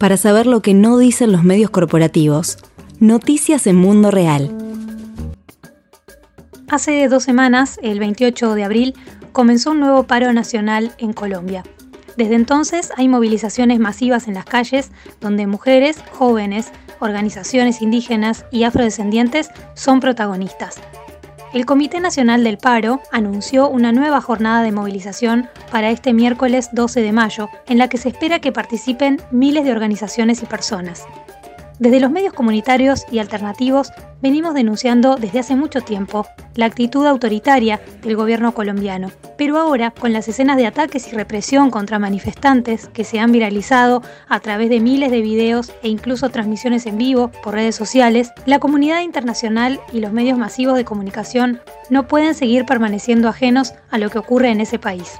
para saber lo que no dicen los medios corporativos. Noticias en Mundo Real. Hace dos semanas, el 28 de abril, comenzó un nuevo paro nacional en Colombia. Desde entonces hay movilizaciones masivas en las calles donde mujeres, jóvenes, organizaciones indígenas y afrodescendientes son protagonistas. El Comité Nacional del Paro anunció una nueva jornada de movilización para este miércoles 12 de mayo, en la que se espera que participen miles de organizaciones y personas. Desde los medios comunitarios y alternativos venimos denunciando desde hace mucho tiempo la actitud autoritaria del gobierno colombiano, pero ahora con las escenas de ataques y represión contra manifestantes que se han viralizado a través de miles de videos e incluso transmisiones en vivo por redes sociales, la comunidad internacional y los medios masivos de comunicación no pueden seguir permaneciendo ajenos a lo que ocurre en ese país.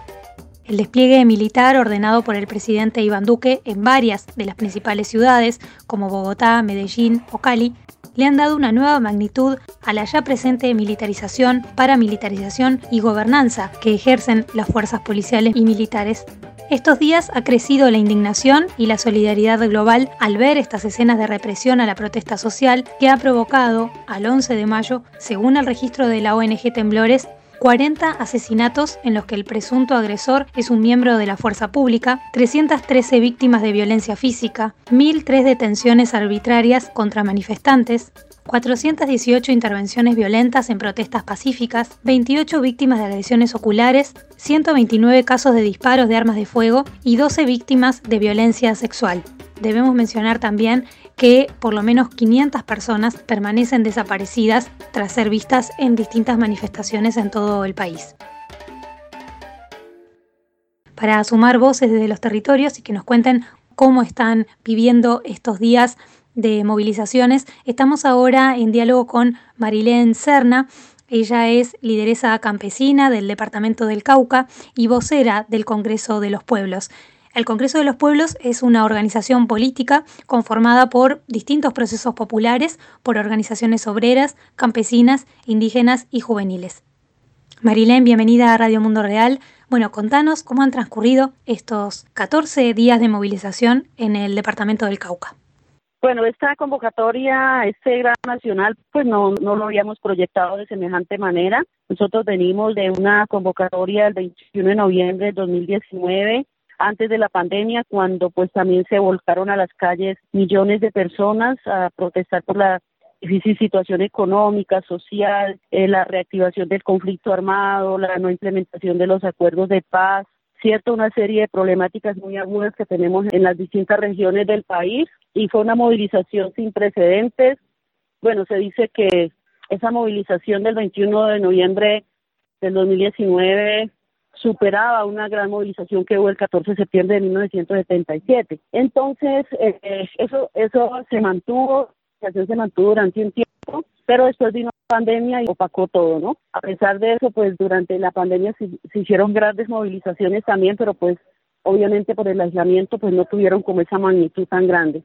El despliegue militar ordenado por el presidente Iván Duque en varias de las principales ciudades, como Bogotá, Medellín o Cali, le han dado una nueva magnitud a la ya presente militarización, paramilitarización y gobernanza que ejercen las fuerzas policiales y militares. Estos días ha crecido la indignación y la solidaridad global al ver estas escenas de represión a la protesta social que ha provocado, al 11 de mayo, según el registro de la ONG Temblores, 40 asesinatos en los que el presunto agresor es un miembro de la fuerza pública, 313 víctimas de violencia física, 1.003 detenciones arbitrarias contra manifestantes, 418 intervenciones violentas en protestas pacíficas, 28 víctimas de agresiones oculares, 129 casos de disparos de armas de fuego y 12 víctimas de violencia sexual. Debemos mencionar también que por lo menos 500 personas permanecen desaparecidas tras ser vistas en distintas manifestaciones en todo el país. Para sumar voces desde los territorios y que nos cuenten cómo están viviendo estos días de movilizaciones, estamos ahora en diálogo con Marilén Serna. Ella es lideresa campesina del Departamento del Cauca y vocera del Congreso de los Pueblos. El Congreso de los Pueblos es una organización política conformada por distintos procesos populares, por organizaciones obreras, campesinas, indígenas y juveniles. Marilén, bienvenida a Radio Mundo Real. Bueno, contanos cómo han transcurrido estos 14 días de movilización en el departamento del Cauca. Bueno, esta convocatoria, este gran nacional, pues no, no lo habíamos proyectado de semejante manera. Nosotros venimos de una convocatoria el 21 de noviembre de 2019 antes de la pandemia, cuando pues también se volcaron a las calles millones de personas a protestar por la difícil situación económica, social, eh, la reactivación del conflicto armado, la no implementación de los acuerdos de paz, cierto, una serie de problemáticas muy agudas que tenemos en las distintas regiones del país y fue una movilización sin precedentes. Bueno, se dice que esa movilización del 21 de noviembre del 2019 superaba una gran movilización que hubo el 14 de septiembre de 1977. Entonces, eh, eso, eso se mantuvo, se mantuvo durante un tiempo, pero después vino la pandemia y opacó todo, ¿no? A pesar de eso, pues durante la pandemia se, hicieron grandes movilizaciones también, pero pues obviamente por el aislamiento, pues no tuvieron como esa magnitud tan grande.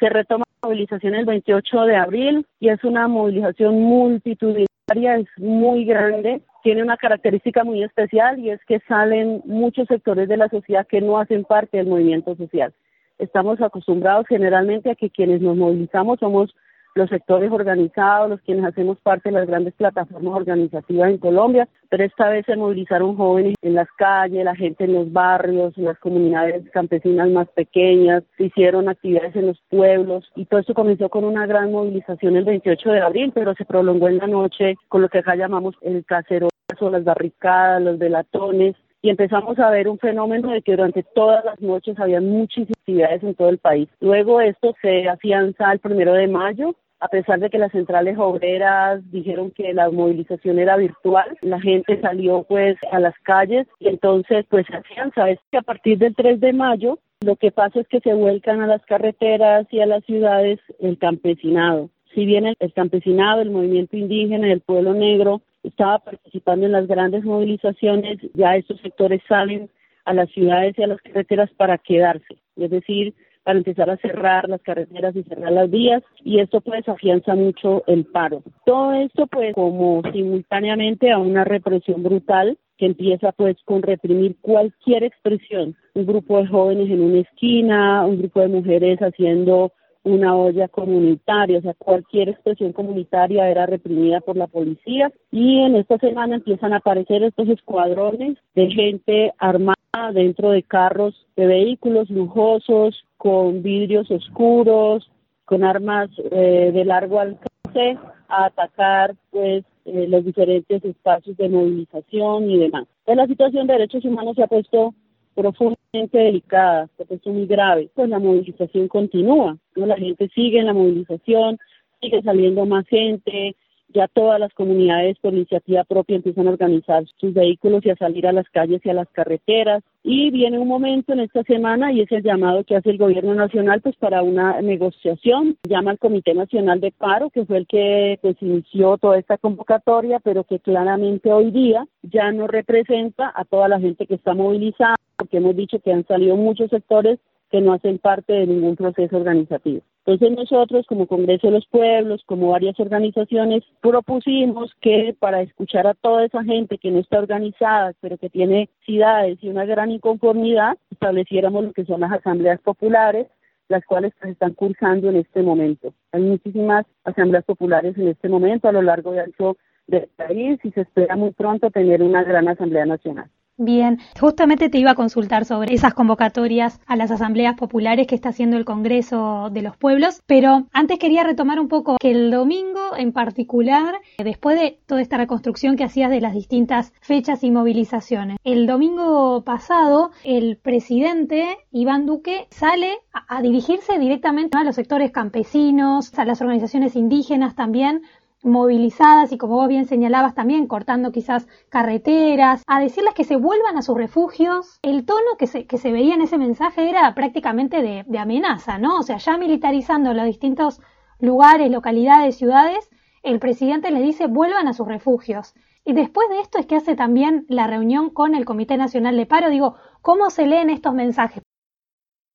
Se retoma la movilización el 28 de abril y es una movilización multitudinaria, es muy grande tiene una característica muy especial y es que salen muchos sectores de la sociedad que no hacen parte del movimiento social. Estamos acostumbrados generalmente a que quienes nos movilizamos somos los sectores organizados, los quienes hacemos parte de las grandes plataformas organizativas en Colombia, pero esta vez se movilizaron jóvenes en las calles, la gente en los barrios, en las comunidades campesinas más pequeñas, se hicieron actividades en los pueblos y todo esto comenzó con una gran movilización el 28 de abril, pero se prolongó en la noche con lo que acá llamamos el cacerolazo, las barricadas, los velatones, y empezamos a ver un fenómeno de que durante todas las noches había muchísimas actividades en todo el país. Luego esto se afianza el primero de mayo a pesar de que las centrales obreras dijeron que la movilización era virtual, la gente salió pues a las calles y entonces pues se afianza. Es que a partir del 3 de mayo lo que pasa es que se vuelcan a las carreteras y a las ciudades el campesinado. Si bien el campesinado, el movimiento indígena, el pueblo negro estaba participando en las grandes movilizaciones, ya estos sectores salen a las ciudades y a las carreteras para quedarse, es decir, para empezar a cerrar las carreteras y cerrar las vías y esto pues afianza mucho el paro. Todo esto pues como simultáneamente a una represión brutal que empieza pues con reprimir cualquier expresión, un grupo de jóvenes en una esquina, un grupo de mujeres haciendo una olla comunitaria, o sea, cualquier expresión comunitaria era reprimida por la policía y en esta semana empiezan a aparecer estos escuadrones de gente armada dentro de carros de vehículos lujosos, con vidrios oscuros, con armas eh, de largo alcance, a atacar pues eh, los diferentes espacios de movilización y demás. Entonces, la situación de derechos humanos se ha puesto profundamente delicada, se ha puesto muy grave. Pues la movilización continúa, ¿no? La gente sigue en la movilización, sigue saliendo más gente, ya todas las comunidades por iniciativa propia empiezan a organizar sus vehículos y a salir a las calles y a las carreteras. Y viene un momento en esta semana y es el llamado que hace el gobierno nacional pues para una negociación. Llama al Comité Nacional de Paro, que fue el que pues inició toda esta convocatoria, pero que claramente hoy día ya no representa a toda la gente que está movilizada, porque hemos dicho que han salido muchos sectores que no hacen parte de ningún proceso organizativo. Entonces nosotros como Congreso de los Pueblos, como varias organizaciones, propusimos que para escuchar a toda esa gente que no está organizada, pero que tiene ciudades y una gran inconformidad, estableciéramos lo que son las asambleas populares, las cuales pues, están cursando en este momento. Hay muchísimas asambleas populares en este momento a lo largo y ancho del país y se espera muy pronto tener una gran asamblea nacional. Bien, justamente te iba a consultar sobre esas convocatorias a las asambleas populares que está haciendo el Congreso de los Pueblos, pero antes quería retomar un poco que el domingo en particular, después de toda esta reconstrucción que hacías de las distintas fechas y movilizaciones, el domingo pasado el presidente Iván Duque sale a, a dirigirse directamente a los sectores campesinos, a las organizaciones indígenas también, movilizadas y como vos bien señalabas también cortando quizás carreteras, a decirles que se vuelvan a sus refugios. El tono que se, que se veía en ese mensaje era prácticamente de, de amenaza, ¿no? O sea, ya militarizando los distintos lugares, localidades, ciudades, el presidente les dice vuelvan a sus refugios. Y después de esto es que hace también la reunión con el Comité Nacional de Paro. Digo, ¿cómo se leen estos mensajes?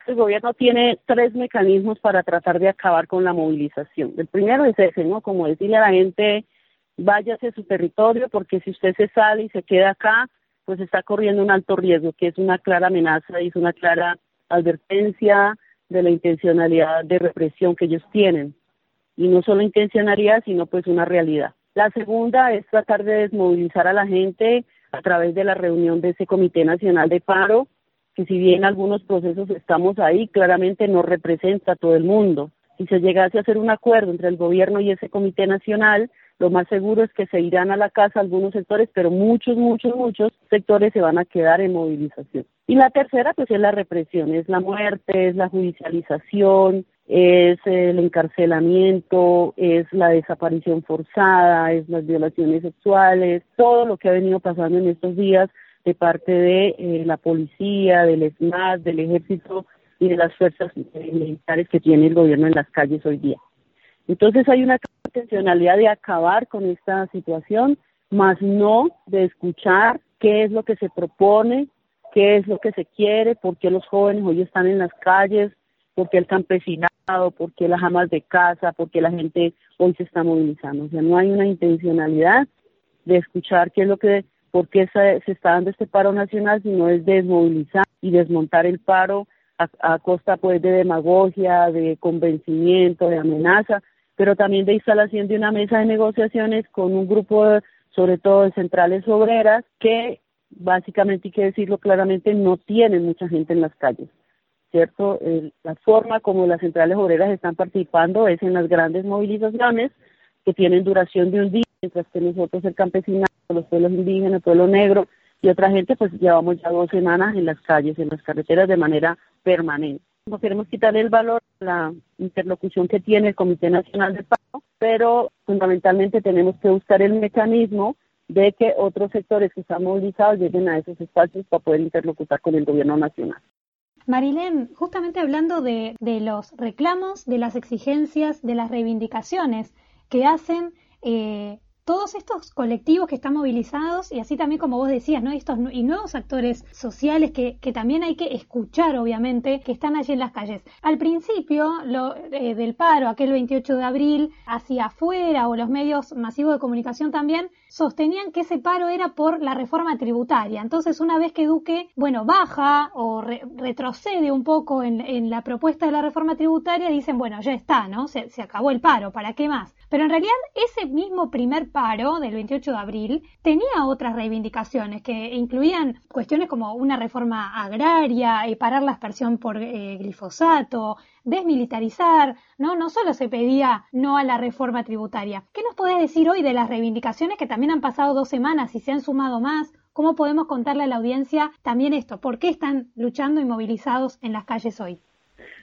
El gobierno tiene tres mecanismos para tratar de acabar con la movilización. El primero es ese, ¿no? Como decirle a la gente, váyase a su territorio, porque si usted se sale y se queda acá, pues está corriendo un alto riesgo, que es una clara amenaza y es una clara advertencia de la intencionalidad de represión que ellos tienen. Y no solo intencionalidad, sino pues una realidad. La segunda es tratar de desmovilizar a la gente a través de la reunión de ese Comité Nacional de Paro, que si bien algunos procesos estamos ahí, claramente no representa a todo el mundo. Si se llegase a hacer un acuerdo entre el gobierno y ese comité nacional, lo más seguro es que se irán a la casa algunos sectores, pero muchos, muchos, muchos sectores se van a quedar en movilización. Y la tercera, pues es la represión, es la muerte, es la judicialización, es el encarcelamiento, es la desaparición forzada, es las violaciones sexuales, todo lo que ha venido pasando en estos días de parte de eh, la policía, del ESMAD, del ejército y de las fuerzas militares que tiene el gobierno en las calles hoy día. Entonces hay una intencionalidad de acabar con esta situación, más no de escuchar qué es lo que se propone, qué es lo que se quiere, por qué los jóvenes hoy están en las calles, por qué el campesinado, por qué las amas de casa, por qué la gente hoy se está movilizando. O sea, no hay una intencionalidad de escuchar qué es lo que por qué se, está dando este paro nacional, sino es desmovilizar y desmontar el paro a, costa pues de demagogia, de convencimiento, de amenaza, pero también de instalación de una mesa de negociaciones con un grupo, sobre todo de centrales obreras, que básicamente, hay que decirlo claramente, no tienen mucha gente en las calles. ¿Cierto? la forma como las centrales obreras están participando es en las grandes movilizaciones que tienen duración de un día, mientras que nosotros el campesinado los pueblos indígenas, el pueblo negro y otra gente, pues llevamos ya dos semanas en las calles, en las carreteras de manera permanente. No queremos quitarle el valor a la interlocución que tiene el Comité Nacional de Paro, pero fundamentalmente tenemos que buscar el mecanismo de que otros sectores que están movilizados lleguen a esos espacios para poder interlocutar con el gobierno nacional. Marilén, justamente hablando de, de los reclamos, de las exigencias, de las reivindicaciones que hacen eh, todos estos colectivos que están movilizados y así también como vos decías, ¿no? Estos y nuevos actores sociales que, también hay que escuchar, obviamente, que están allí en las calles. Al principio lo, eh, del paro, aquel 28 de abril, hacia afuera o los medios masivos de comunicación también, sostenían que ese paro era por la reforma tributaria. Entonces, una vez que Duque, bueno, baja o retrocede un poco en, en, la propuesta de la reforma tributaria, dicen, bueno, ya está, ¿no? Se, se acabó el paro, ¿para qué más? Pero en realidad ese mismo primer paro del 28 de abril tenía otras reivindicaciones que incluían cuestiones como una reforma agraria, y parar la aspersión por eh, glifosato, desmilitarizar, ¿no? No solo se pedía no a la reforma tributaria. ¿Qué nos podés decir hoy de las reivindicaciones que también han pasado dos semanas y se han sumado más? ¿Cómo podemos contarle a la audiencia también esto? ¿Por qué están luchando y movilizados en las calles hoy?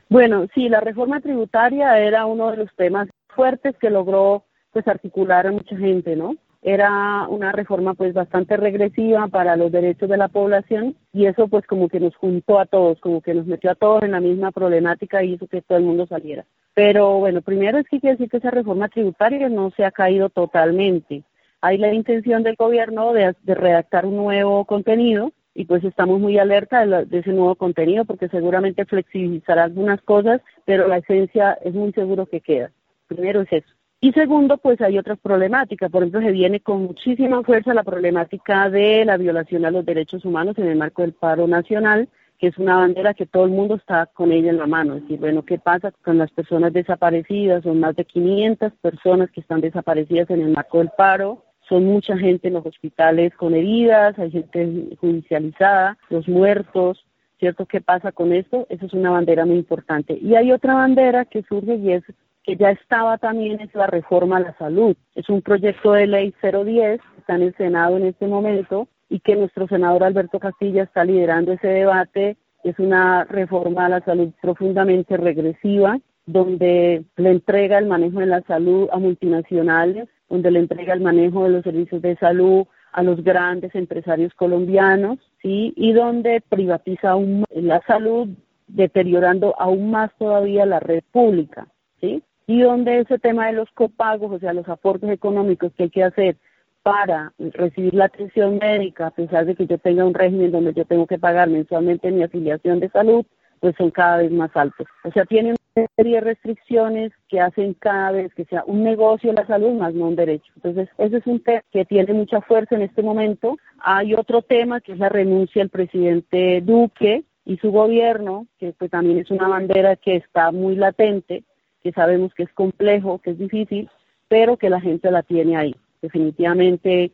Bueno, sí, la reforma tributaria era uno de los temas fuertes que logró pues articular a mucha gente, ¿no? Era una reforma pues bastante regresiva para los derechos de la población y eso pues como que nos juntó a todos, como que nos metió a todos en la misma problemática y hizo que todo el mundo saliera. Pero bueno, primero es que quiere decir que esa reforma tributaria no se ha caído totalmente. Hay la intención del gobierno de, redactar un nuevo contenido y pues estamos muy alerta de, de, ese nuevo contenido porque seguramente flexibilizará algunas cosas, pero la esencia es muy seguro que queda. Primero es eso. Y segundo, pues hay otras problemáticas. Por ejemplo, se viene con muchísima fuerza la problemática de la violación a los derechos humanos en el marco del paro nacional, que es una bandera que todo el mundo está con ella en la mano. Es decir, bueno, ¿qué pasa con las personas desaparecidas? Son más de 500 personas que están desaparecidas en el marco del paro. Son mucha gente en los hospitales con heridas, hay gente judicializada, los muertos, ¿cierto? ¿Qué pasa con esto? Esa es una bandera muy importante. Y hay otra bandera que surge y es que ya estaba también es la reforma a la salud. Es un proyecto de ley 010, está en el Senado en este momento y que nuestro senador Alberto Castilla está liderando ese debate. Es una reforma a la salud profundamente regresiva, donde le entrega el manejo de la salud a multinacionales, donde le entrega el manejo de los servicios de salud a los grandes empresarios colombianos, ¿sí? y donde privatiza aún la salud, deteriorando aún más todavía la red pública. ¿sí? Y donde ese tema de los copagos, o sea, los aportes económicos que hay que hacer para recibir la atención médica, a pesar de que yo tenga un régimen donde yo tengo que pagar mensualmente mi afiliación de salud, pues son cada vez más altos. O sea, tienen una serie de restricciones que hacen cada vez que sea un negocio la salud más no un derecho. Entonces, ese es un tema que tiene mucha fuerza en este momento. Hay otro tema que es la renuncia del presidente Duque y su gobierno, que pues también es una bandera que está muy latente, que sabemos que es complejo, que es difícil, pero que la gente la tiene ahí. Definitivamente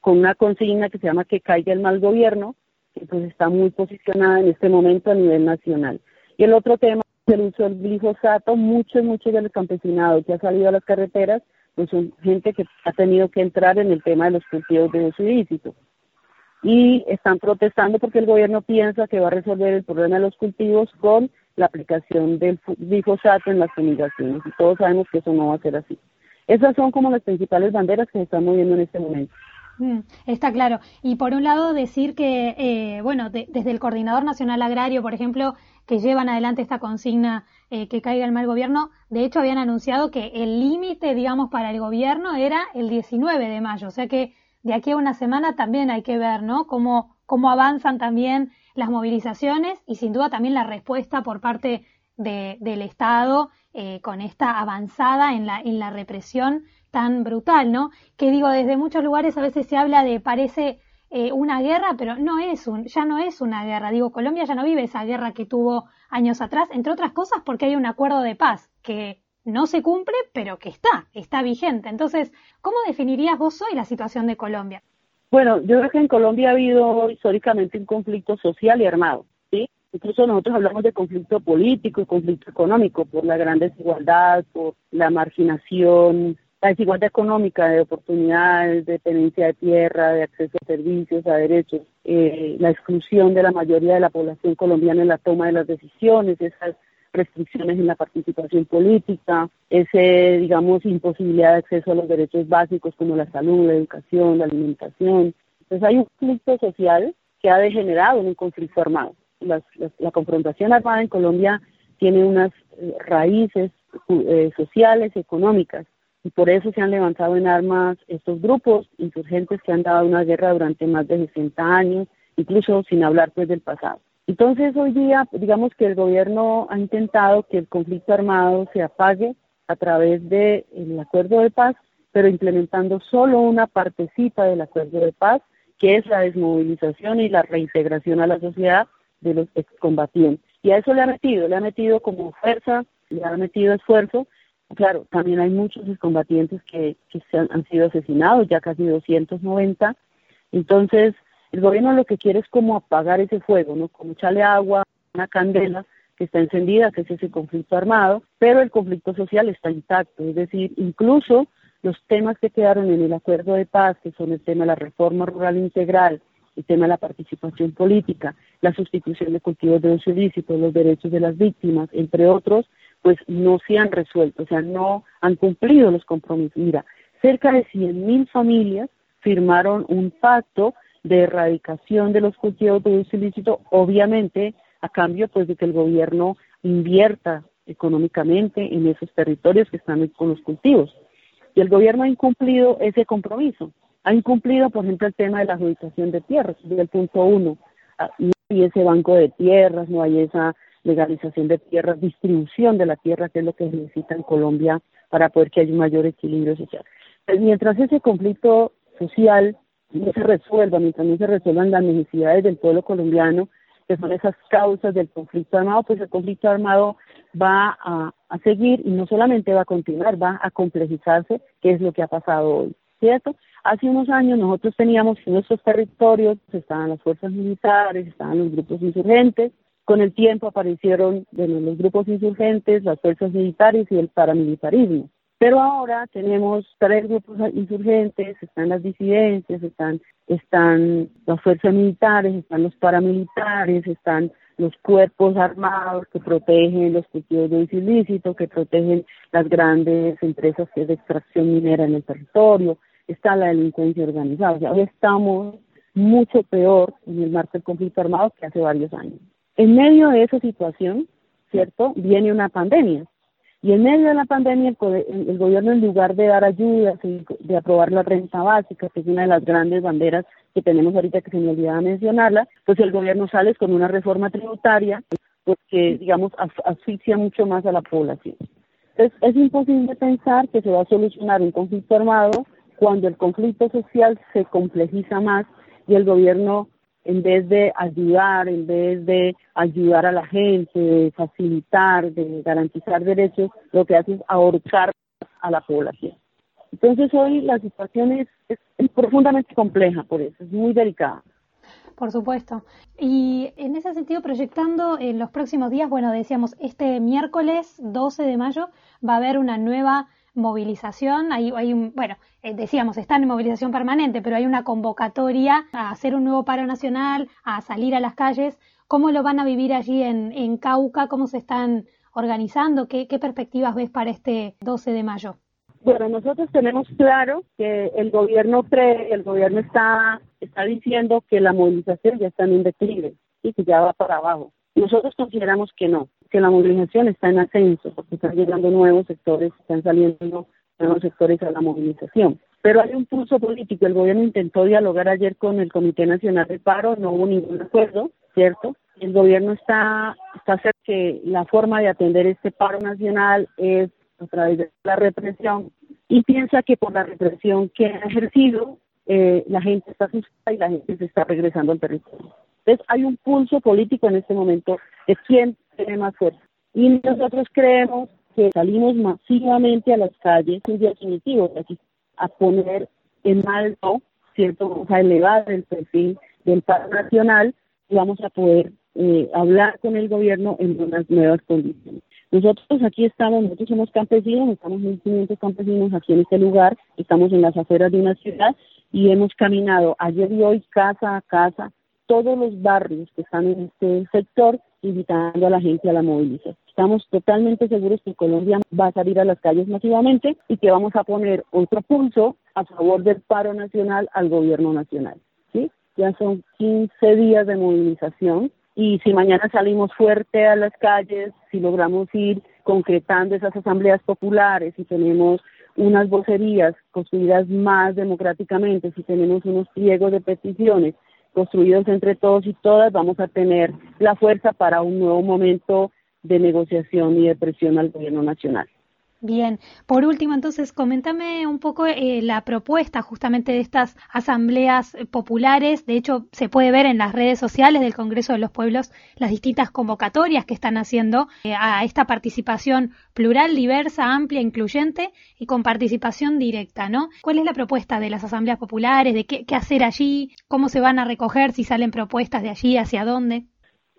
con una consigna que se llama que caiga el mal gobierno, que pues está muy posicionada en este momento a nivel nacional. Y el otro tema es el uso del glifosato, muchos, muchos del campesinado que ha salido a las carreteras, pues son gente que ha tenido que entrar en el tema de los cultivos de uso ilícito. Y están protestando porque el gobierno piensa que va a resolver el problema de los cultivos con la aplicación del glifosato en las fumigaciones y todos sabemos que eso no va a ser así. Esas son como las principales banderas que se están moviendo en este momento. Mm, está claro. Y por un lado decir que, eh, bueno, desde el Coordinador Nacional Agrario, por ejemplo, que llevan adelante esta consigna eh, que caiga el mal gobierno, de hecho habían anunciado que el límite, digamos, para el gobierno era el 19 de mayo. O sea que de aquí a una semana también hay que ver, ¿no? Cómo, cómo avanzan también las movilizaciones y sin duda también la respuesta por parte del Estado eh, con esta avanzada en la, en la represión tan brutal, ¿no? Que digo, desde muchos lugares a veces se habla de parece eh, una guerra, pero no es un, ya no es una guerra. Digo, Colombia ya no vive esa guerra que tuvo años atrás, entre otras cosas porque hay un acuerdo de paz que no se cumple, pero que está, está vigente. Entonces, ¿cómo definirías vos hoy la situación de Colombia? Bueno, yo creo que en Colombia ha habido históricamente un conflicto social y armado, ¿sí? Incluso nosotros hablamos de conflicto político y conflicto económico por la gran desigualdad, por la marginación, la desigualdad económica de oportunidades, de tenencia de tierra, de acceso a servicios, a derechos, eh, la exclusión de la mayoría de la población colombiana en la toma de las decisiones, esas restricciones en la participación política, ese, digamos, imposibilidad de acceso a los derechos básicos como la salud, la educación, la alimentación. Entonces hay un conflicto social que ha degenerado en un conflicto armado. la confrontación armada en Colombia tiene unas eh, raíces eh, sociales, económicas, y por eso se han levantado en armas estos grupos insurgentes que han dado una guerra durante más de 60 años, incluso sin hablar pues del pasado. Entonces hoy día, digamos que el gobierno ha intentado que el conflicto armado se apague a través del acuerdo de paz, pero implementando solo una partecita del acuerdo de paz, que es la desmovilización y la reintegración a la sociedad de los excombatientes. Y a eso le ha metido, le ha metido como fuerza, le ha metido esfuerzo. Claro, también hay muchos excombatientes que, que se han sido asesinados, ya casi 290. Entonces, el gobierno lo que quiere es como apagar ese fuego, ¿no? Como echarle agua, una candela que está encendida, que es ese conflicto armado, pero el conflicto social está intacto, es decir, incluso los temas que quedaron en el acuerdo de paz, que son el tema de la reforma rural integral, el tema de la participación política, la sustitución de cultivos de uso ilícito, los derechos de las víctimas, entre otros, pues no se han resuelto, o sea, no han cumplido los compromisos. Mira, cerca de 100.000 familias firmaron un pacto de erradicación de los cultivos de uso ilícito, obviamente a cambio pues de que el gobierno invierta económicamente en esos territorios que están con los cultivos. Y el gobierno ha incumplido ese compromiso. Ha incumplido, por ejemplo, el tema de la adjudicación de tierras, desde el punto uno. Ah, no hay ese banco de tierras, no hay esa legalización de tierras, distribución de la tierra, que es lo que se necesita en Colombia para poder que haya un mayor equilibrio social. Pues, mientras ese conflicto social no se resuelva, mientras no se resuelvan las necesidades del pueblo colombiano, que son esas causas del conflicto armado, pues el conflicto armado va a, seguir y no solamente va a continuar, va a complejizarse, que es lo que ha pasado hoy, ¿cierto? Hace unos años nosotros teníamos en nuestros territorios, estaban las fuerzas militares, estaban los grupos insurgentes, con el tiempo aparecieron bueno, los grupos insurgentes, las fuerzas militares y el paramilitarismo. Pero ahora tenemos tres grupos insurgentes, están las disidencias, están, están las fuerzas militares, están los paramilitares, están los cuerpos armados que protegen los cultivos de ilícito, que protegen las grandes empresas de extracción minera en el territorio, está la delincuencia organizada. O sea, hoy estamos mucho peor en el marco del conflicto armado que hace varios años. En medio de esa situación, ¿cierto? Viene una pandemia y en medio de la pandemia, el, gobierno, en lugar de dar ayudas, de aprobar la renta básica, que es una de las grandes banderas que tenemos ahorita que se me olvidaba mencionarla, pues el gobierno sale con una reforma tributaria, porque, digamos, asfixia mucho más a la población. Entonces, es imposible pensar que se va a solucionar un conflicto armado cuando el conflicto social se complejiza más y el gobierno en vez de ayudar, en vez de ayudar a la gente, de facilitar, de garantizar derechos, lo que hace es ahorcar a la población. Entonces hoy la situación es, profundamente compleja por eso, es muy delicada. Por supuesto. Y en ese sentido, proyectando en los próximos días, bueno, decíamos, este miércoles 12 de mayo va a haber una nueva movilización, hay, hay un, bueno, eh, decíamos, están en movilización permanente, pero hay una convocatoria a hacer un nuevo paro nacional, a salir a las calles. ¿Cómo lo van a vivir allí en, en Cauca? ¿Cómo se están organizando? ¿Qué, ¿Qué perspectivas ves para este 12 de mayo? Bueno, nosotros tenemos claro que el gobierno cree, el gobierno está, diciendo que la movilización ya está en y que ya va para abajo. Nosotros consideramos que no, que la movilización está en ascenso, porque están llegando nuevos sectores, están saliendo nuevos sectores a la movilización. Pero hay un pulso político. El gobierno intentó dialogar ayer con el Comité Nacional de Paro, no hubo ningún acuerdo, ¿cierto? El gobierno está, está cerca que la forma de atender este paro nacional es a través de la represión y piensa que por la represión que ha ejercido, eh, la gente está asustada y la gente se está regresando al territorio. Entonces hay un pulso político en este momento de quién tiene más fuerza. Y nosotros creemos que salimos masivamente a las calles en definitivo a poner en alto, ¿cierto? a elevar el perfil del paro nacional y vamos a poder eh, hablar con el gobierno en unas nuevas condiciones. Nosotros aquí estamos, nosotros somos campesinos, estamos 1.500 campesinos aquí en este lugar, estamos en las afueras de una ciudad y hemos caminado ayer y hoy casa a casa todos los barrios que están en este sector, invitando a la gente a la movilización. Estamos totalmente seguros que Colombia va a salir a las calles masivamente y que vamos a poner otro pulso a favor del paro nacional al gobierno nacional. ¿sí? Ya son 15 días de movilización y si mañana salimos fuerte a las calles, si logramos ir concretando esas asambleas populares y tenemos unas vocerías construidas más democráticamente, si tenemos unos pliegos de peticiones construidos entre todos y todas, vamos a tener la fuerza para un nuevo momento de negociación y de presión al gobierno nacional. Bien, por último, entonces, coméntame un poco eh, la propuesta justamente de estas asambleas populares. De hecho, se puede ver en las redes sociales del Congreso de los Pueblos las distintas convocatorias que están haciendo eh, a esta participación plural, diversa, amplia, incluyente y con participación directa, ¿no? ¿Cuál es la propuesta de las asambleas populares? ¿De qué, qué hacer allí? ¿Cómo se van a recoger? ¿Si salen propuestas de allí? ¿Hacia dónde?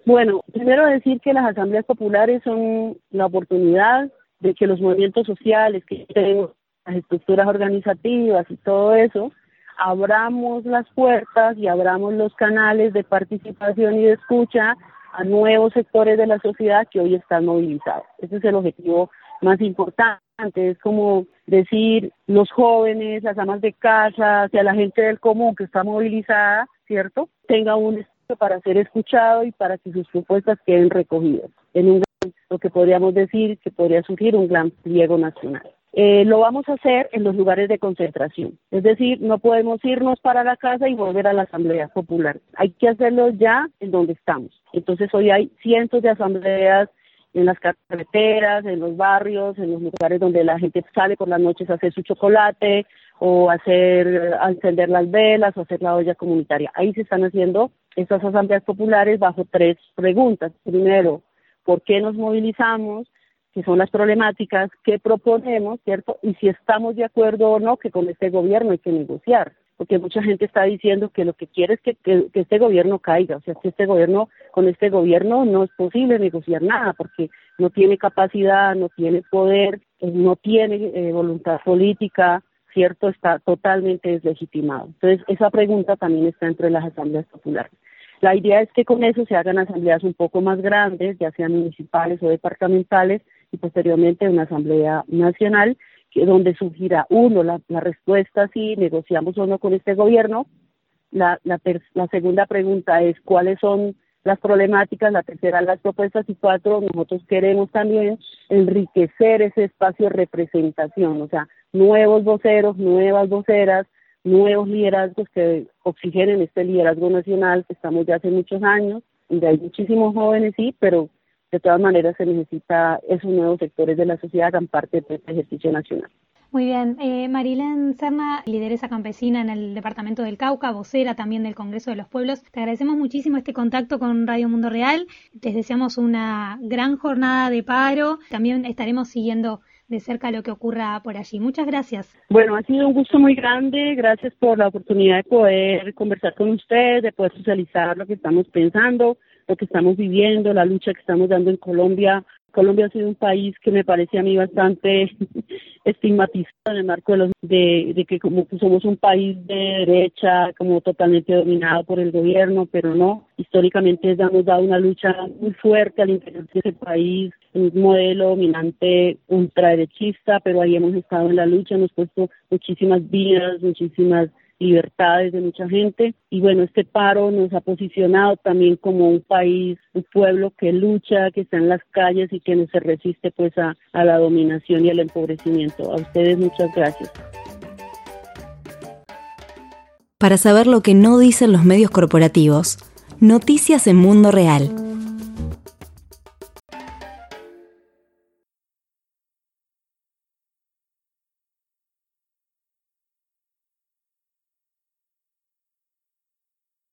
Bueno, primero decir que las asambleas populares son la oportunidad de que los movimientos sociales, que tenemos las estructuras organizativas y todo eso, abramos las puertas y abramos los canales de participación y de escucha a nuevos sectores de la sociedad que hoy están movilizados. Ese es el objetivo más importante. Es como decir, los jóvenes, las amas de casa, hacia la gente del común que está movilizada, ¿cierto? Tenga un espacio para ser escuchado y para que sus propuestas queden recogidas en un lo que podríamos decir que podría surgir un gran pliego nacional. Eh, lo vamos a hacer en los lugares de concentración. Es decir, no podemos irnos para la casa y volver a la Asamblea Popular. Hay que hacerlo ya en donde estamos. Entonces hoy hay cientos de asambleas en las carreteras, en los barrios, en los lugares donde la gente sale por las noches a hacer su chocolate o hacer, a encender las velas o hacer la olla comunitaria. Ahí se están haciendo estas asambleas populares bajo tres preguntas. Primero, por qué nos movilizamos, qué son las problemáticas, qué proponemos, ¿cierto? Y si estamos de acuerdo o no que con este gobierno hay que negociar. Porque mucha gente está diciendo que lo que quiere es que, este gobierno caiga. O sea, que este gobierno, con este gobierno no es posible negociar nada porque no tiene capacidad, no tiene poder, eh, no tiene eh, voluntad política, ¿cierto? Está totalmente deslegitimado. Entonces, esa pregunta también está entre las asambleas populares. La idea es que con eso se hagan asambleas un poco más grandes, ya sean municipales o departamentales, y posteriormente una asamblea nacional, que, donde surgirá, uno, la, respuesta si negociamos o no con este gobierno. La, la, la segunda pregunta es cuáles son las problemáticas, la tercera las propuestas y cuatro, nosotros queremos también enriquecer ese espacio de representación, o sea, nuevos voceros, nuevas voceras, nuevos liderazgos que oxigenen este liderazgo nacional que estamos ya hace muchos años, donde hay muchísimos jóvenes, sí, pero de todas maneras se necesita esos nuevos sectores de la sociedad hagan parte de este ejercicio nacional. Muy bien. Eh, Marilén Serna, lideresa campesina en el departamento del Cauca, vocera también del Congreso de los Pueblos. Te agradecemos muchísimo este contacto con Radio Mundo Real. Te deseamos una gran jornada de paro. También estaremos siguiendo de cerca lo que ocurra por allí. Muchas gracias. Bueno, ha sido un gusto muy grande. Gracias por la oportunidad de poder conversar con usted, de poder socializar lo que estamos pensando, lo que estamos viviendo, la lucha que estamos dando en Colombia Colombia ha sido un país que me parece a mí bastante estigmatizado en el marco de, los, de, que como que somos un país de derecha, como totalmente dominado por el gobierno, pero no. Históricamente hemos dado una lucha muy fuerte al interior de ese país, un modelo dominante ultraderechista, pero ahí hemos estado en la lucha, hemos puesto muchísimas vidas, muchísimas libertades de mucha gente. Y bueno, este paro nos ha posicionado también como un país, un pueblo que lucha, que está en las calles y que no se resiste pues a, a la dominación y al empobrecimiento. A ustedes muchas gracias. Para saber lo que no dicen los medios corporativos, noticias en Mundo Real.